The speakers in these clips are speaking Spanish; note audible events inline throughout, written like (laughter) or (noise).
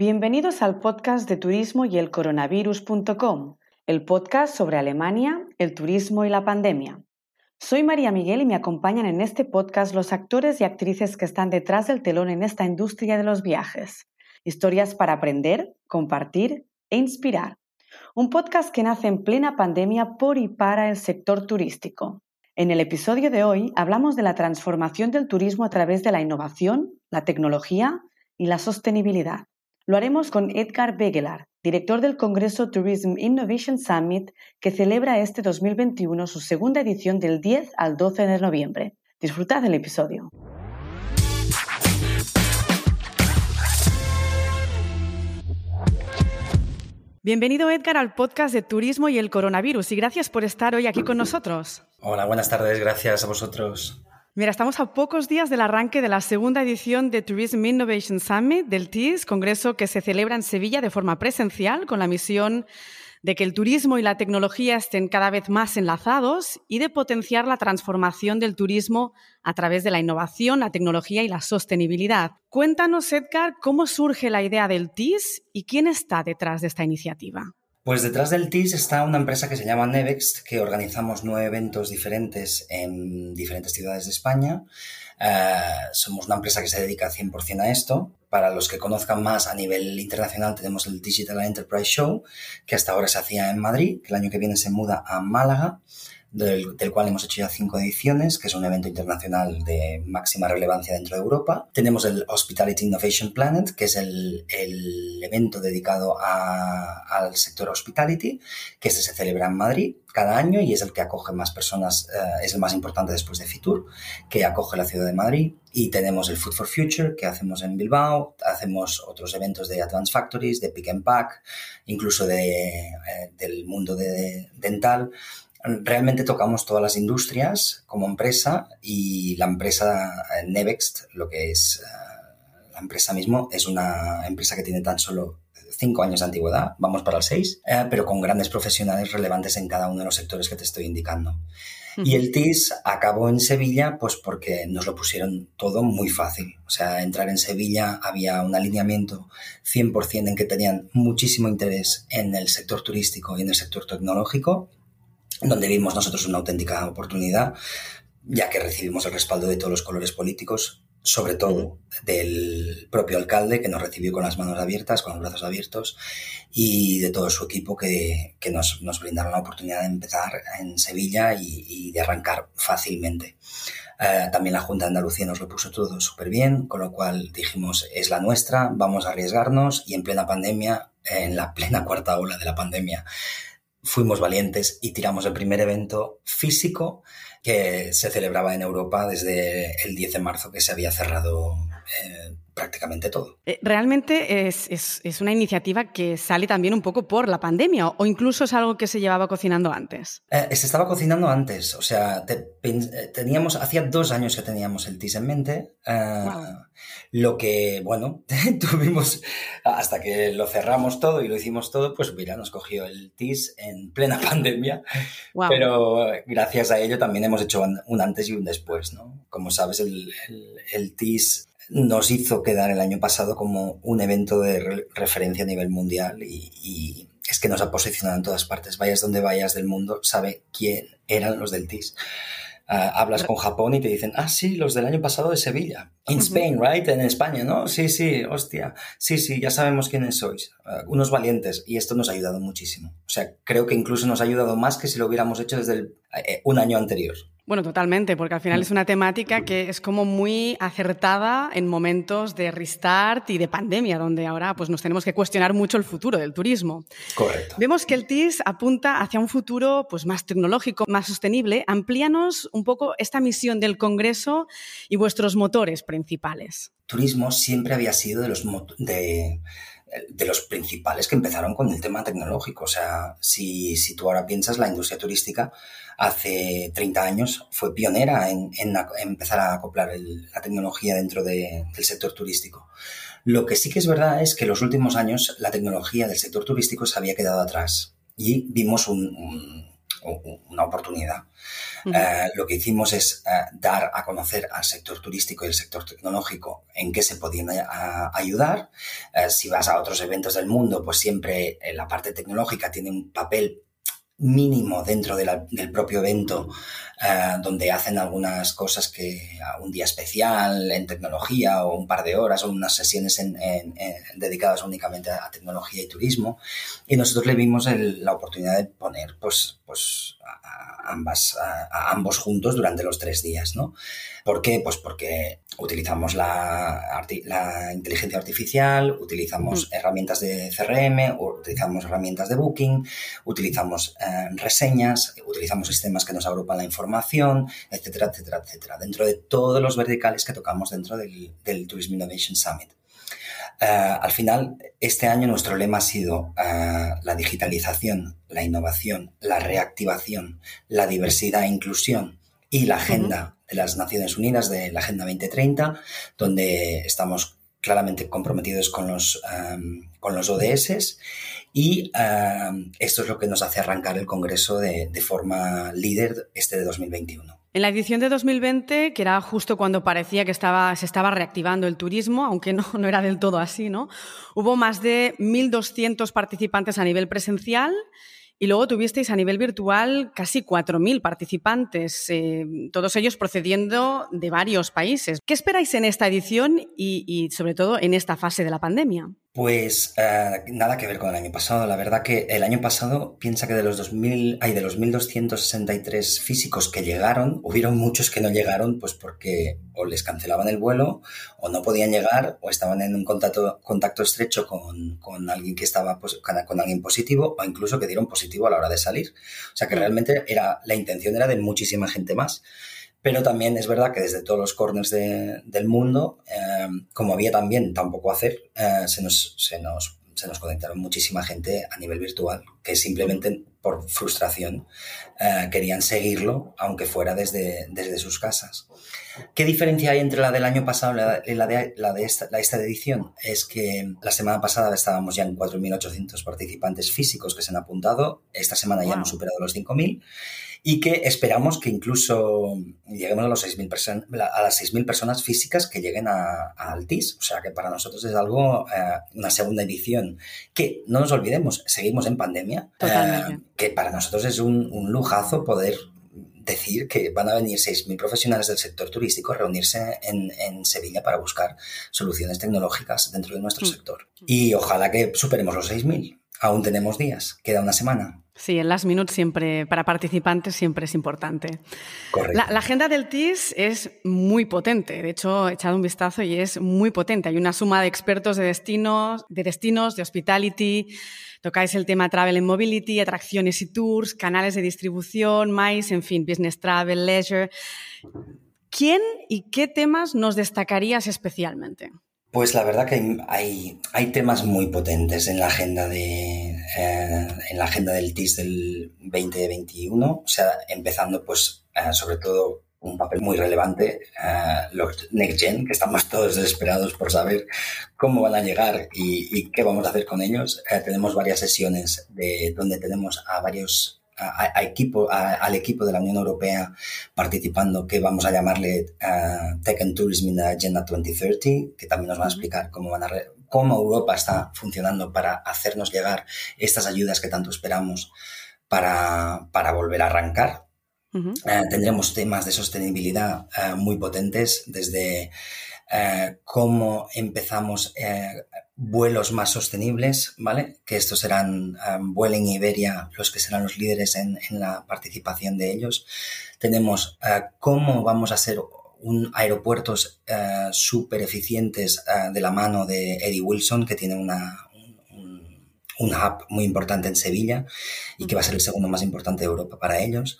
Bienvenidos al podcast de turismo y el coronavirus.com, el podcast sobre Alemania, el turismo y la pandemia. Soy María Miguel y me acompañan en este podcast los actores y actrices que están detrás del telón en esta industria de los viajes. Historias para aprender, compartir e inspirar. Un podcast que nace en plena pandemia por y para el sector turístico. En el episodio de hoy hablamos de la transformación del turismo a través de la innovación, la tecnología y la sostenibilidad. Lo haremos con Edgar Begelar, director del Congreso Tourism Innovation Summit, que celebra este 2021 su segunda edición del 10 al 12 de noviembre. Disfrutad del episodio. Bienvenido Edgar al podcast de Turismo y el Coronavirus y gracias por estar hoy aquí con nosotros. Hola, buenas tardes, gracias a vosotros. Mira, estamos a pocos días del arranque de la segunda edición de Tourism Innovation Summit del TIS, congreso que se celebra en Sevilla de forma presencial con la misión de que el turismo y la tecnología estén cada vez más enlazados y de potenciar la transformación del turismo a través de la innovación, la tecnología y la sostenibilidad. Cuéntanos, Edgar, cómo surge la idea del TIS y quién está detrás de esta iniciativa. Pues detrás del TIS está una empresa que se llama Nevext, que organizamos nueve eventos diferentes en diferentes ciudades de España. Eh, somos una empresa que se dedica 100% a esto. Para los que conozcan más a nivel internacional tenemos el Digital Enterprise Show, que hasta ahora se hacía en Madrid, que el año que viene se muda a Málaga del, cual hemos hecho ya cinco ediciones, que es un evento internacional de máxima relevancia dentro de Europa. Tenemos el Hospitality Innovation Planet, que es el, evento dedicado al sector hospitality, que este se celebra en Madrid cada año y es el que acoge más personas, eh, es el más importante después de Fitur, que acoge la ciudad de Madrid. Y tenemos el Food for Future, que hacemos en Bilbao, hacemos otros eventos de Advanced Factories, de Pick and Pack, incluso eh, del mundo de dental realmente tocamos todas las industrias como empresa y la empresa eh, Nevext, lo que es eh, la empresa mismo, es una empresa que tiene tan solo cinco años de antigüedad, vamos para el seis, eh, pero con grandes profesionales relevantes en cada uno de los sectores que te estoy indicando. Y el TIS acabó en Sevilla, pues porque nos lo pusieron todo muy fácil. O sea, entrar en Sevilla había un alineamiento 100% en que tenían muchísimo interés en el sector turístico y en el sector tecnológico donde vimos nosotros una auténtica oportunidad, ya que recibimos el respaldo de todos los colores políticos, sobre todo del propio alcalde, que nos recibió con las manos abiertas, con los brazos abiertos, y de todo su equipo que, nos, brindaron la oportunidad de empezar en Sevilla y, de arrancar fácilmente. Eh, también la Junta de Andalucía nos lo puso todo súper bien, con lo cual dijimos, es la nuestra, vamos a arriesgarnos y en plena pandemia, en la plena cuarta ola de la pandemia, fuimos valientes y tiramos el primer evento físico que se celebraba en Europa desde el 10 de marzo que se había cerrado eh, prácticamente todo. Eh, realmente es, es, una iniciativa que sale también un poco por la pandemia o incluso es algo que se llevaba cocinando antes. Eh, se estaba cocinando antes, o sea, teníamos, hacía dos años que teníamos el TIS en mente, lo que, bueno, (laughs) tuvimos hasta que lo cerramos todo y lo hicimos todo, pues mira, nos cogió el TIS en plena (laughs) pandemia, pero gracias a ello también hemos hecho un antes y un después, ¿no? Como sabes, el, el, el TIS nos hizo quedar el año pasado como un evento de referencia a nivel mundial y, es que nos ha posicionado en todas partes. Vayas donde vayas del mundo, sabe quién eran los del TIS. Ah, hablas con Japón y te dicen, ah, sí, los del año pasado de Sevilla. In Spain, right? En España, ¿no? Sí, sí, hostia. Sí, sí, ya sabemos quiénes sois. Ah, unos valientes. Y esto nos ha ayudado muchísimo. O sea, creo que incluso nos ha ayudado más que si lo hubiéramos hecho desde eh, un año anterior. Bueno, totalmente, porque al final es una temática que es como muy acertada en momentos de restart y de pandemia, donde ahora pues, nos tenemos que cuestionar mucho el futuro del turismo. Correcto. Vemos que el TIS apunta hacia un futuro pues, más tecnológico, más sostenible. Amplíanos un poco esta misión del Congreso y vuestros motores principales. Turismo siempre había sido de los, de, de los principales que empezaron con el tema tecnológico. O sea, si, si tú ahora piensas, la industria turística hace 30 años fue pionera en, empezar a acoplar la tecnología dentro del sector turístico. Lo que sí que es verdad es que en los últimos años la tecnología del sector turístico se había quedado atrás y vimos un, una oportunidad. Eh, lo que hicimos es eh, dar a conocer al sector turístico y el sector tecnológico en qué se podían ayudar. si vas a otros eventos del mundo, pues siempre la parte tecnológica tiene un papel mínimo dentro del propio evento, eh, donde hacen algunas cosas que un día especial en tecnología o un par de horas o unas sesiones dedicadas únicamente a, tecnología y turismo. Y nosotros le vimos la oportunidad de poner pues, pues, a, ambas, a, ambos juntos durante los tres días. ¿no? ¿Por qué? Pues porque utilizamos la, la inteligencia artificial, utilizamos mm. herramientas de CRM, utilizamos herramientas de booking, utilizamos eh, reseñas, utilizamos sistemas que nos agrupan la información, etcétera, etcétera, etcétera, dentro de todos los verticales que tocamos dentro del, del Tourism Innovation Summit. Eh, al final, este año nuestro lema ha sido eh, la digitalización, la innovación, la reactivación, la diversidad e inclusión y la agenda de las Naciones Unidas, de la Agenda 2030, donde estamos claramente comprometidos con los, um, con los ODS y um, esto es lo que nos hace arrancar el Congreso de, de forma líder este de 2021. En la edición de 2020, que era justo cuando parecía que estaba, se estaba reactivando el turismo, aunque no, era del todo así, ¿no? Hubo más de 1.200 participantes a nivel presencial y luego tuvisteis a nivel virtual casi 4.000 participantes, eh, todos ellos procediendo de varios países. ¿Qué esperáis en esta edición y sobre todo en esta fase de la pandemia? Pues eh, nada que ver con el año pasado. La verdad que el año pasado piensa que de los 2000, hay de los 1263 físicos que llegaron, hubieron muchos que no llegaron pues porque o les cancelaban el vuelo o no podían llegar o estaban en un contacto, contacto estrecho con, con alguien que estaba pues, con alguien positivo o incluso que dieron positivo a la hora de salir. O sea que mm. realmente era la intención era de muchísima gente más. Pero también es verdad que desde todos los corners del mundo, eh, como había también tampoco hacer, eh, se, nos, se, nos, se nos conectaron muchísima gente a nivel virtual, que simplemente por frustración eh, querían seguirlo, aunque fuera desde, desde sus casas. ¿Qué diferencia hay entre la del año pasado y la de, la de, esta, la esta edición? Es que la semana pasada estábamos ya en 4.800 participantes físicos que se han apuntado, esta semana ya hemos superado los 5.000 y que esperamos que incluso lleguemos a, los 6.000 a las 6.000 personas físicas que lleguen a, a, Altis. O sea que para nosotros es algo, eh, una segunda edición, que no nos olvidemos, seguimos en pandemia, eh, que para nosotros es un, un lujazo poder decir que van a venir 6.000 profesionales del sector turístico a reunirse en, en, Sevilla para buscar soluciones tecnológicas dentro de nuestro mm. sector. Y ojalá que superemos los 6.000. Aún tenemos días, queda una semana. Sí, el last minute siempre, para participantes siempre es importante. La, la, agenda del TIS es muy potente. De hecho, he echado un vistazo y es muy potente. Hay una suma de expertos de destinos, de destinos, de hospitality. Tocáis el tema travel and mobility, atracciones y tours, canales de distribución, más, en fin, business travel, leisure. ¿Quién y qué temas nos destacarías especialmente? Pues la verdad que hay, hay temas muy potentes en la agenda de eh, en la agenda del TIS del 2021, o sea, empezando pues eh, sobre todo un papel muy relevante eh, los Next Gen, que estamos todos desesperados por saber cómo van a llegar y, qué vamos a hacer con ellos. tenemos varias sesiones de donde tenemos a varios a, equipo, al equipo de la Unión Europea participando, que vamos a llamarle uh, Tech and Tourism in the Agenda 2030, que también nos van a explicar cómo, van a cómo Europa está funcionando para hacernos llegar estas ayudas que tanto esperamos para, para volver a arrancar. Eh, tendremos temas de sostenibilidad uh, muy potentes, desde uh, cómo empezamos vuelos más sostenibles, ¿vale? Que estos serán um, Vueling y Iberia los que serán los líderes en, en la participación de ellos. Tenemos uh, cómo vamos a hacer un aeropuertos uh, súper eficientes uh, de la mano de Eddie Wilson, que tiene una, un, un, hub muy importante en Sevilla y que va a ser el segundo más importante de Europa para ellos.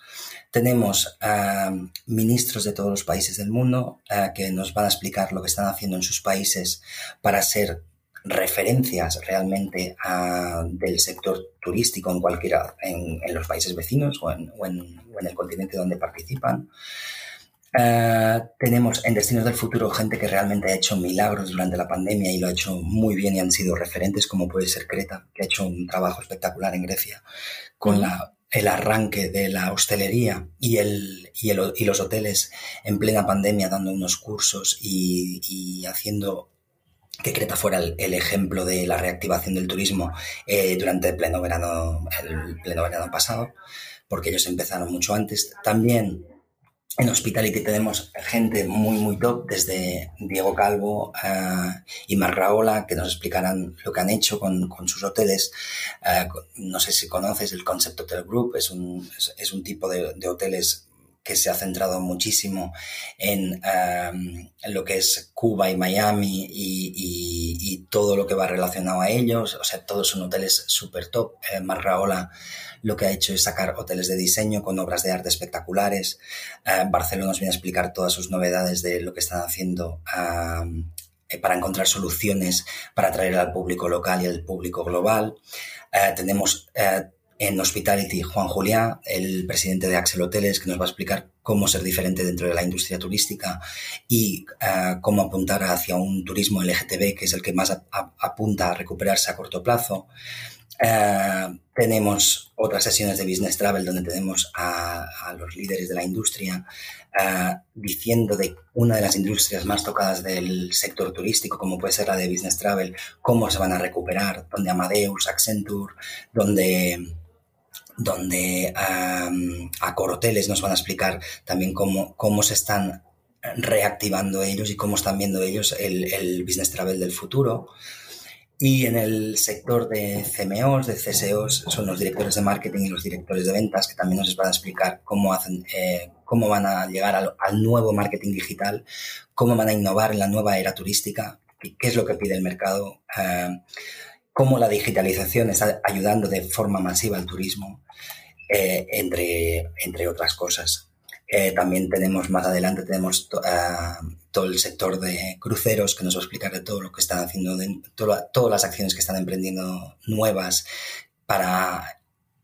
Tenemos uh, ministros de todos los países del mundo que nos van a explicar lo que están haciendo en sus países para ser referencias realmente del sector turístico en cualquiera, en, los países vecinos o en, el continente donde participan. Eh, tenemos en Destinos del Futuro gente que realmente ha hecho milagros durante la pandemia y lo ha hecho muy bien y han sido referentes, como puede ser Creta, que ha hecho un trabajo espectacular en Grecia con la el arranque de la hostelería y, el, y, el, y los hoteles en plena pandemia dando unos cursos y, y haciendo que Creta fuera el, ejemplo de la reactivación del turismo eh, durante el pleno verano, el pleno verano pasado, porque ellos empezaron mucho antes. También en Hospitality tenemos gente muy, muy top, desde Diego Calvo y Marraola, que nos explicarán lo que han hecho con, con sus hoteles. Uh, no sé si conoces el Concept Hotel Group, es un, es, es un tipo de, de hoteles que se ha centrado muchísimo en, um, en, lo que es Cuba y Miami y, todo lo que va relacionado a ellos. O sea, todos son hoteles súper top. Eh, Marraola lo que ha hecho es sacar hoteles de diseño con obras de arte espectaculares. Eh, Barcelona nos viene a explicar todas sus novedades de lo que están haciendo um, para encontrar soluciones para atraer al público local y al público global. Tenemos en Hospitality Juan Julián, el presidente de Axel Hoteles, que nos va a explicar cómo ser diferente dentro de la industria turística y uh, cómo apuntar hacia un turismo LGTB, que es el que más a, a, apunta a recuperarse a corto plazo. Uh, tenemos otras sesiones de Business Travel donde tenemos a, a los líderes de la industria uh, diciendo de una de las industrias más tocadas del sector turístico, como puede ser la de Business Travel, cómo se van a recuperar, donde Amadeus, Accenture, donde donde um, a Coroteles nos van a explicar también cómo, cómo se están reactivando ellos y cómo están viendo ellos el, business travel del futuro. Y en el sector de CMOs, de CSOs, son los directores de marketing y los directores de ventas que también nos van a explicar cómo hacen, eh, cómo van a llegar al, nuevo marketing digital, cómo van a innovar en la nueva era turística, qué, qué es lo que pide el mercado. Uh, cómo la digitalización está ayudando de forma masiva al turismo, eh, entre, entre otras cosas. Eh, también tenemos más adelante, tenemos uh, todo el sector de cruceros que nos va a explicar de todo lo que están haciendo, de, to, todas las acciones que están emprendiendo nuevas para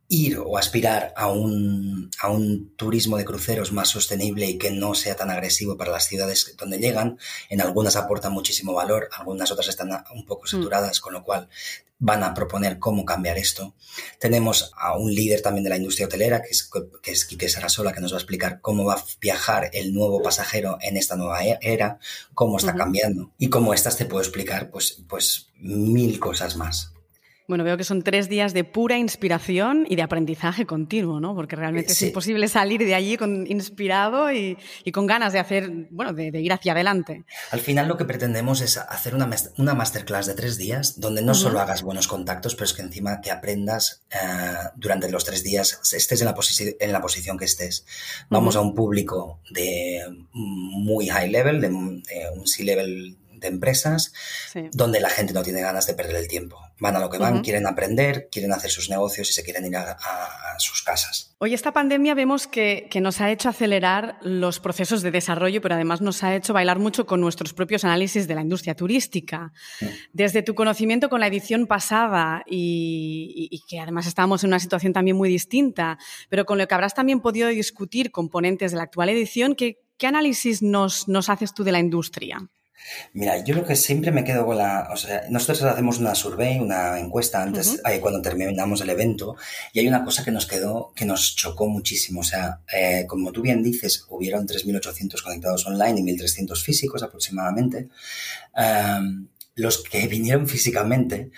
ir o aspirar a un, a un turismo de cruceros más sostenible y que no sea tan agresivo para las ciudades donde llegan. En algunas aportan muchísimo valor, algunas otras están un poco saturadas, mm. con lo cual van a proponer cómo cambiar esto. Tenemos a un líder también de la industria hotelera, que es, que es Quique Sarasola, que nos va a explicar cómo va a viajar el nuevo pasajero en esta nueva e-, era, cómo está uh -huh. cambiando. Y cómo estas te puedo explicar pues, pues mil cosas más. Bueno, veo que son tres días de pura inspiración y de aprendizaje continuo, ¿no? Porque realmente sí. es imposible salir de allí con, inspirado y, y, con ganas de hacer, bueno, de, de, ir hacia adelante. Al final lo que pretendemos es hacer una, una masterclass de tres días donde no uh -huh. solo hagas buenos contactos, pero es que encima te aprendas uh, durante los tres días, estés en la, en la posición que estés. Vamos uh -huh. a un público de muy high level, de, de un C-level de empresas, sí. donde la gente no tiene ganas de perder el tiempo. Van a lo que van, uh -huh. quieren aprender, quieren hacer sus negocios y se quieren ir a, a, a sus casas. Hoy esta pandemia vemos que, que, nos ha hecho acelerar los procesos de desarrollo, pero además nos ha hecho bailar mucho con nuestros propios análisis de la industria turística. Uh -huh. Desde tu conocimiento con la edición pasada y, y, y que además estábamos en una situación también muy distinta, pero con lo que habrás también podido discutir componentes de la actual edición, ¿qué, qué análisis nos, nos haces tú de la industria? Mira, yo lo que siempre me quedo con la... O sea, nosotros hacemos una survey, una encuesta antes, uh -huh. eh, cuando terminamos el evento, y hay una cosa que nos quedó, que nos chocó muchísimo. O sea, eh, como tú bien dices, hubieron 3.800 conectados online y 1.300 físicos aproximadamente. Los que vinieron físicamente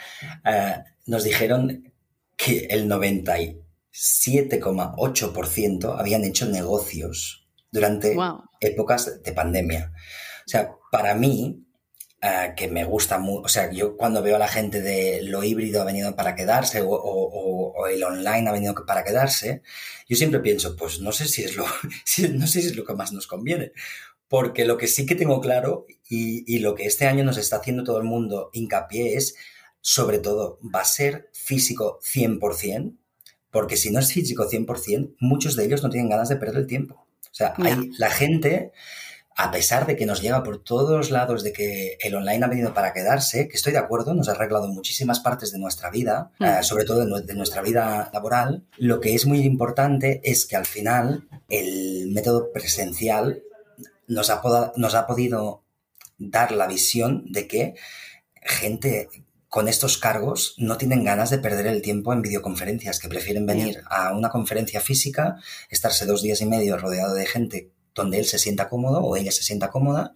uh, nos dijeron que el 97,8% habían hecho negocios durante wow. épocas de pandemia. O sea, para mí, uh, que me gusta mucho, o sea, yo cuando veo a la gente de lo híbrido ha venido para quedarse o, o, o, el online ha venido para quedarse, yo siempre pienso, pues no sé si es lo, (laughs) si, no sé si es lo que más nos conviene. Porque lo que sí que tengo claro y, y lo que este año nos está haciendo todo el mundo hincapié es, sobre todo, va a ser físico 100%, porque si no es físico 100%, muchos de ellos no tienen ganas de perder el tiempo. O sea, hay la gente a pesar de que nos llega por todos lados de que el online ha venido para quedarse, que estoy de acuerdo, nos ha arreglado muchísimas partes de nuestra vida, mm. uh, sobre todo de, de, nuestra vida laboral, lo que es muy importante es que al final el método presencial nos ha, nos ha podido dar la visión de que gente con estos cargos no tienen ganas de perder el tiempo en videoconferencias, que prefieren venir a una conferencia física, estarse dos días y medio rodeado de gente donde él se sienta cómodo o ella se sienta cómoda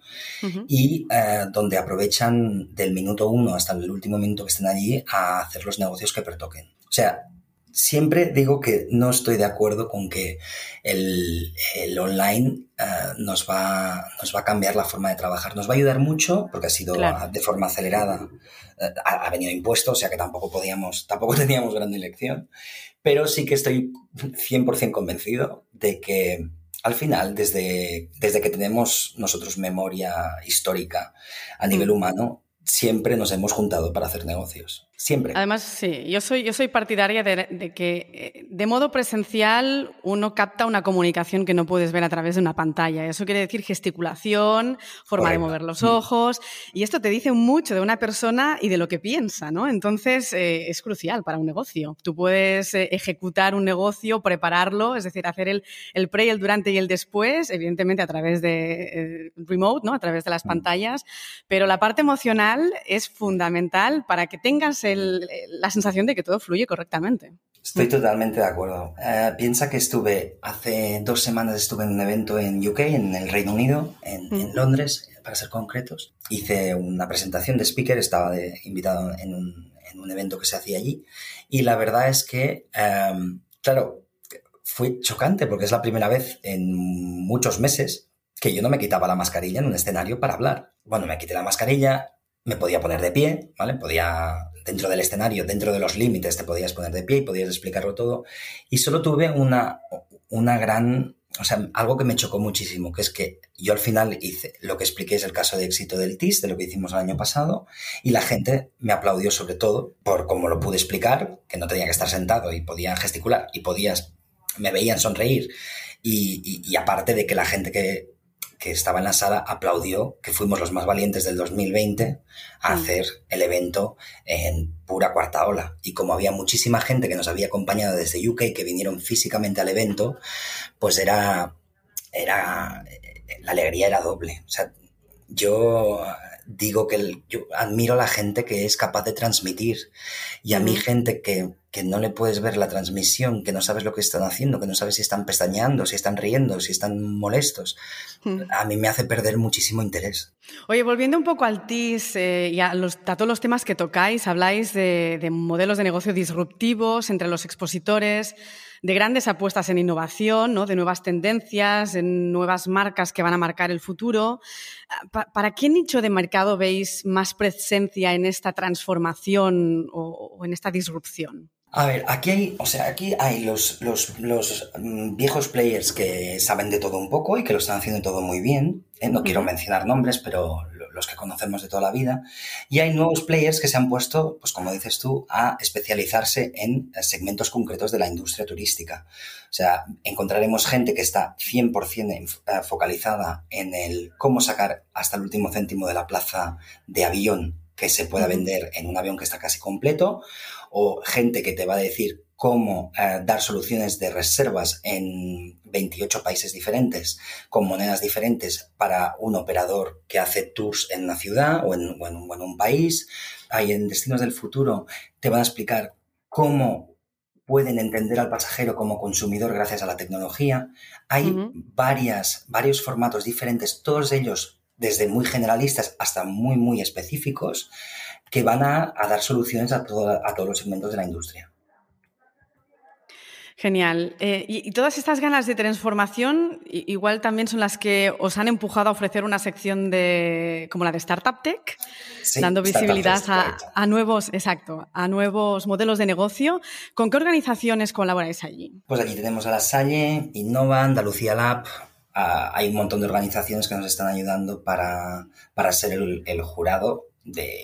y eh, donde aprovechan del minuto uno hasta el último minuto que estén allí a hacer los negocios que pertoquen. O sea, siempre digo que no estoy de acuerdo con que el, online eh, nos, va, nos va a cambiar la forma de trabajar. Nos va a ayudar mucho porque ha sido de forma acelerada, eh, ha, venido impuesto, o sea que tampoco podíamos, tampoco (laughs) teníamos gran elección, pero sí que estoy 100% convencido de que al final, desde, desde que tenemos nosotros memoria histórica a nivel mm. humano, siempre nos hemos juntado para hacer negocios. Siempre. Además, sí, yo soy, yo soy partidaria de, que eh, de modo presencial uno capta una comunicación que no puedes ver a través de una pantalla. Eso quiere decir gesticulación, forma de mover los mm. ojos, y esto te dice mucho de una persona y de lo que piensa, ¿no? Entonces, eh, es crucial para un negocio. Tú puedes eh, ejecutar un negocio, prepararlo, es decir, hacer el, el pre, el durante y el después, evidentemente a través de remote, ¿no? A través de las mm. pantallas, pero la parte emocional es fundamental para que tengas la sensación de que todo fluye correctamente. Estoy totalmente de acuerdo. Eh, piensa que estuve, hace dos semanas estuve en un evento en UK, en el Reino Unido, en, mm. Londres, para ser concretos. Hice una presentación de speaker, estaba de, invitado en un, evento que se hacía allí. Y la verdad es que, em, claro, fue chocante porque es la primera vez en muchos meses que yo no me quitaba la mascarilla en un escenario para hablar. Bueno, me quité la mascarilla, me podía poner de pie, ¿vale? Podía dentro del escenario, dentro de los límites, te podías poner de pie y podías explicarlo todo. Y solo tuve una, una gran, o sea, algo que me chocó muchísimo, que es que yo al final hice, lo que expliqué es el caso de éxito del TIS, de lo que hicimos el año pasado, y la gente me aplaudió sobre todo por cómo lo pude explicar, que no tenía que estar sentado y podía gesticular y podías, me veían sonreír. y aparte de que la gente que, que estaba en la sala aplaudió que fuimos los más valientes del 2020 a mm. hacer el evento en pura cuarta ola. Y como había muchísima gente que nos había acompañado desde UK que vinieron físicamente al evento, pues era, era, la alegría era doble. O sea, yo digo que yo admiro a la gente que es capaz de transmitir y a mí gente que, que, no le puedes ver la transmisión, que no sabes lo que están haciendo, que no sabes si están pestañeando, si están riendo, si están molestos, a mí me hace perder muchísimo interés. Oye, volviendo un poco al TIS eh, y a, los, a, todos los temas que tocáis, habláis de, de modelos de negocio disruptivos entre los expositores, de grandes apuestas en innovación, ¿no? de nuevas tendencias, en nuevas marcas que van a marcar el futuro. ¿Para qué nicho de mercado veis más presencia en esta transformación o, en esta disrupción? A ver, aquí hay, o sea, aquí hay los, los, mm, viejos players que saben de todo un poco y que lo están haciendo todo muy bien. ¿eh? No quiero mencionar nombres, pero los que conocemos de toda la vida. Y hay nuevos players que se han puesto, pues como dices tú, a especializarse en segmentos concretos de la industria turística. O sea, encontraremos gente que está 100% eh, focalizada en el cómo sacar hasta el último céntimo de la plaza de avión que se pueda vender en un avión que está casi completo, o gente que te va a decir cómo eh, dar soluciones de reservas en 28 países diferentes, con monedas diferentes para un operador que hace tours en una ciudad o en, un país. Ahí en Destinos del Futuro te van a explicar cómo pueden entender al pasajero como consumidor gracias a la tecnología. Hay varias, varios formatos diferentes, todos ellos desde muy generalistas hasta muy, muy específicos, que van a, dar soluciones a, a todos los segmentos de la industria. Genial. Eh, y, todas estas ganas de transformación igual también son las que os han empujado a ofrecer una sección de, como la de Startup Tech, dando visibilidad a, nuevos, exacto, a nuevos modelos de negocio. ¿Con qué organizaciones colaboráis allí? Pues aquí tenemos a La Salle, Innova, Andalucía Lab. Hay un montón de organizaciones que nos están ayudando para, ser el jurado de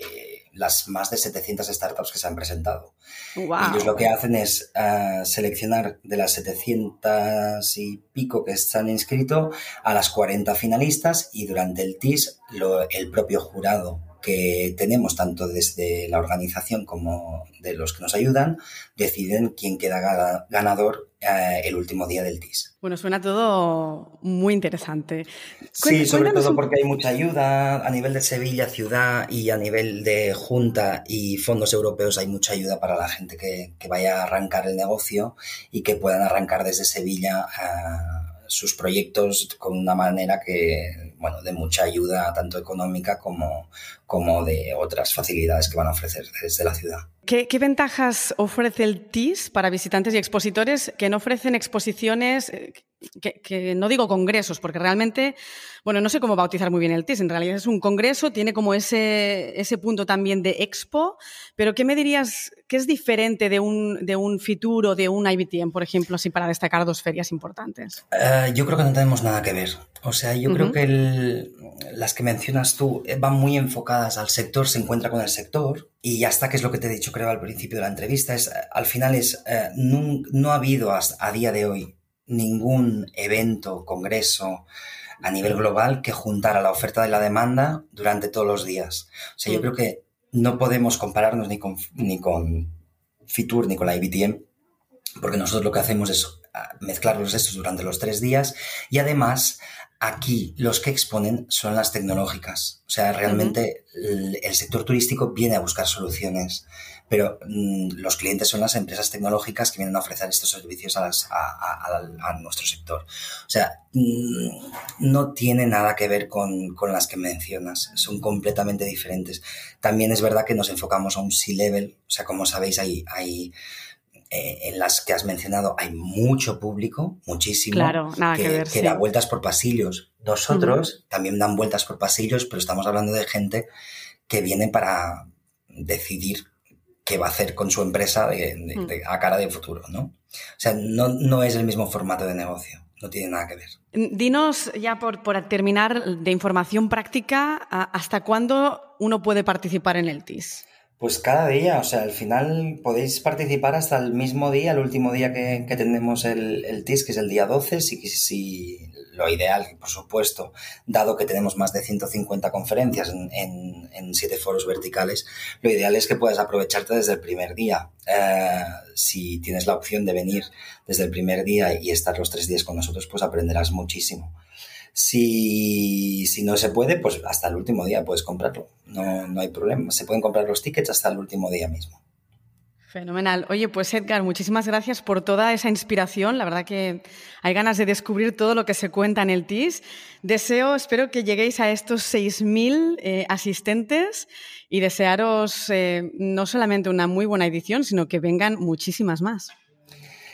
las más de 700 startups que se han presentado. Ellos lo que hacen es eh, seleccionar de las 700 y pico que se han inscrito a las 40 finalistas y durante el TIS el propio jurado que tenemos tanto desde la organización como de los que nos ayudan, deciden quién queda ganador eh, el último día del TIS. Bueno, suena todo muy interesante. Sí, sobre todo porque hay mucha ayuda a nivel de Sevilla, ciudad y a nivel de Junta y fondos europeos hay mucha ayuda para la gente que, vaya a arrancar el negocio y que puedan arrancar desde Sevilla. Eh, sus proyectos con una manera que, bueno, de mucha ayuda, tanto económica como, como de otras facilidades que van a ofrecer desde la ciudad. ¿Qué, ventajas ofrece el TIS para visitantes y expositores que no ofrecen exposiciones, eh, que, no digo congresos, porque realmente, bueno, no sé cómo bautizar muy bien el TIS, en realidad es un congreso, tiene como ese, ese punto también de expo, pero ¿qué me dirías, qué es diferente de un, de un Fitur o de un IBTM, por ejemplo, así para destacar dos ferias importantes? Eh, yo creo que no tenemos nada que ver. O sea, yo creo que las que mencionas tú eh, van muy enfocadas al sector, se encuentra con el sector, y ya está, que es lo que te he dicho creo al principio de la entrevista, es al final es, eh, no, ha habido hasta, a día de hoy ningún evento, congreso a nivel global que juntara la oferta de la demanda durante todos los días. O sea, yo creo que no podemos compararnos ni con, ni con Fitur ni con la IBTM, porque nosotros lo que hacemos es ah, mezclar los estos durante los tres días y además Aquí los que exponen son las tecnológicas. O sea, realmente el, sector turístico viene a buscar soluciones, pero mm, los clientes son las empresas tecnológicas que vienen a ofrecer estos servicios a, nuestro sector. O sea, mm, no tiene nada que ver con, las que mencionas, son completamente diferentes. También es verdad que nos enfocamos a un C-level, o sea, como sabéis, hay, hay eh, en las que has mencionado hay mucho público, muchísimo, claro, nada que, ver, que da vueltas por pasillos. Nosotros también dan vueltas por pasillos, pero estamos hablando de gente que viene para decidir qué va a hacer con su empresa mm. a cara de futuro, ¿no? O sea, no, no es el mismo formato de negocio no tiene nada que ver. Dinos ya por, por, terminar de información práctica, ¿hasta cuándo uno puede participar en el TIS? Pues cada día, o sea, al final podéis participar hasta el mismo día, el último día que, tenemos el, el, TIS, que es el día 12, si, si lo ideal, por supuesto, dado que tenemos más de 150 conferencias en, en, siete foros verticales, lo ideal es que puedas aprovecharte desde el primer día. Eh, si tienes la opción de venir desde el primer día y estar los tres días con nosotros, pues aprenderás muchísimo. Si, si, no se puede, pues hasta el último día puedes comprarlo. No, no hay problema. Se pueden comprar los tickets hasta el último día mismo. Fenomenal. Oye, pues Edgar, muchísimas gracias por toda esa inspiración. La verdad que hay ganas de descubrir todo lo que se cuenta en el TIS. Deseo, espero que lleguéis a estos 6.000 eh, asistentes y desearos eh, no solamente una muy buena edición, sino que vengan muchísimas más.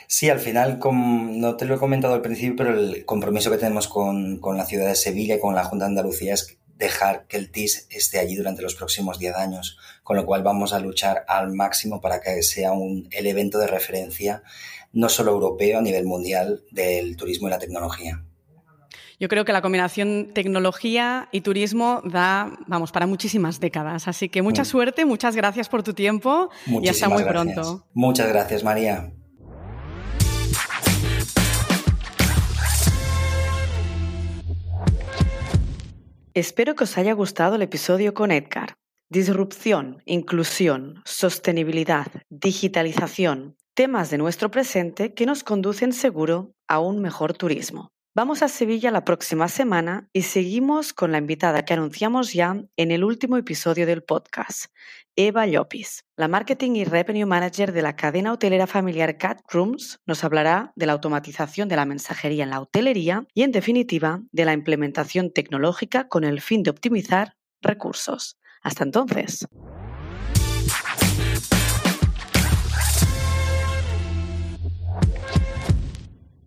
Sí, al final, no te lo he comentado al principio, pero el compromiso que tenemos con, la ciudad de Sevilla y con la Junta de Andalucía es dejar que el TIS esté allí durante los próximos 10 años, con lo cual vamos a luchar al máximo para que sea un, el evento de referencia, no solo europeo, a nivel mundial, del turismo y la tecnología. Yo creo que la combinación tecnología y turismo da, vamos, para muchísimas décadas. Así que mucha mm. suerte, muchas gracias por tu tiempo y hasta muy pronto. Muchas gracias, María. Espero que os haya gustado el episodio con Edgar. Disrupción, inclusión, sostenibilidad, digitalización, temas de nuestro presente que nos conducen seguro a un mejor turismo. Vamos a Sevilla la próxima semana y seguimos con la invitada que anunciamos ya en el último episodio del podcast, Eva Llopis. La Marketing y Revenue Manager de la cadena hotelera familiar Cat Rooms nos hablará de la automatización de la mensajería en la hotelería y, en definitiva, de la implementación tecnológica con el fin de optimizar recursos. Hasta entonces.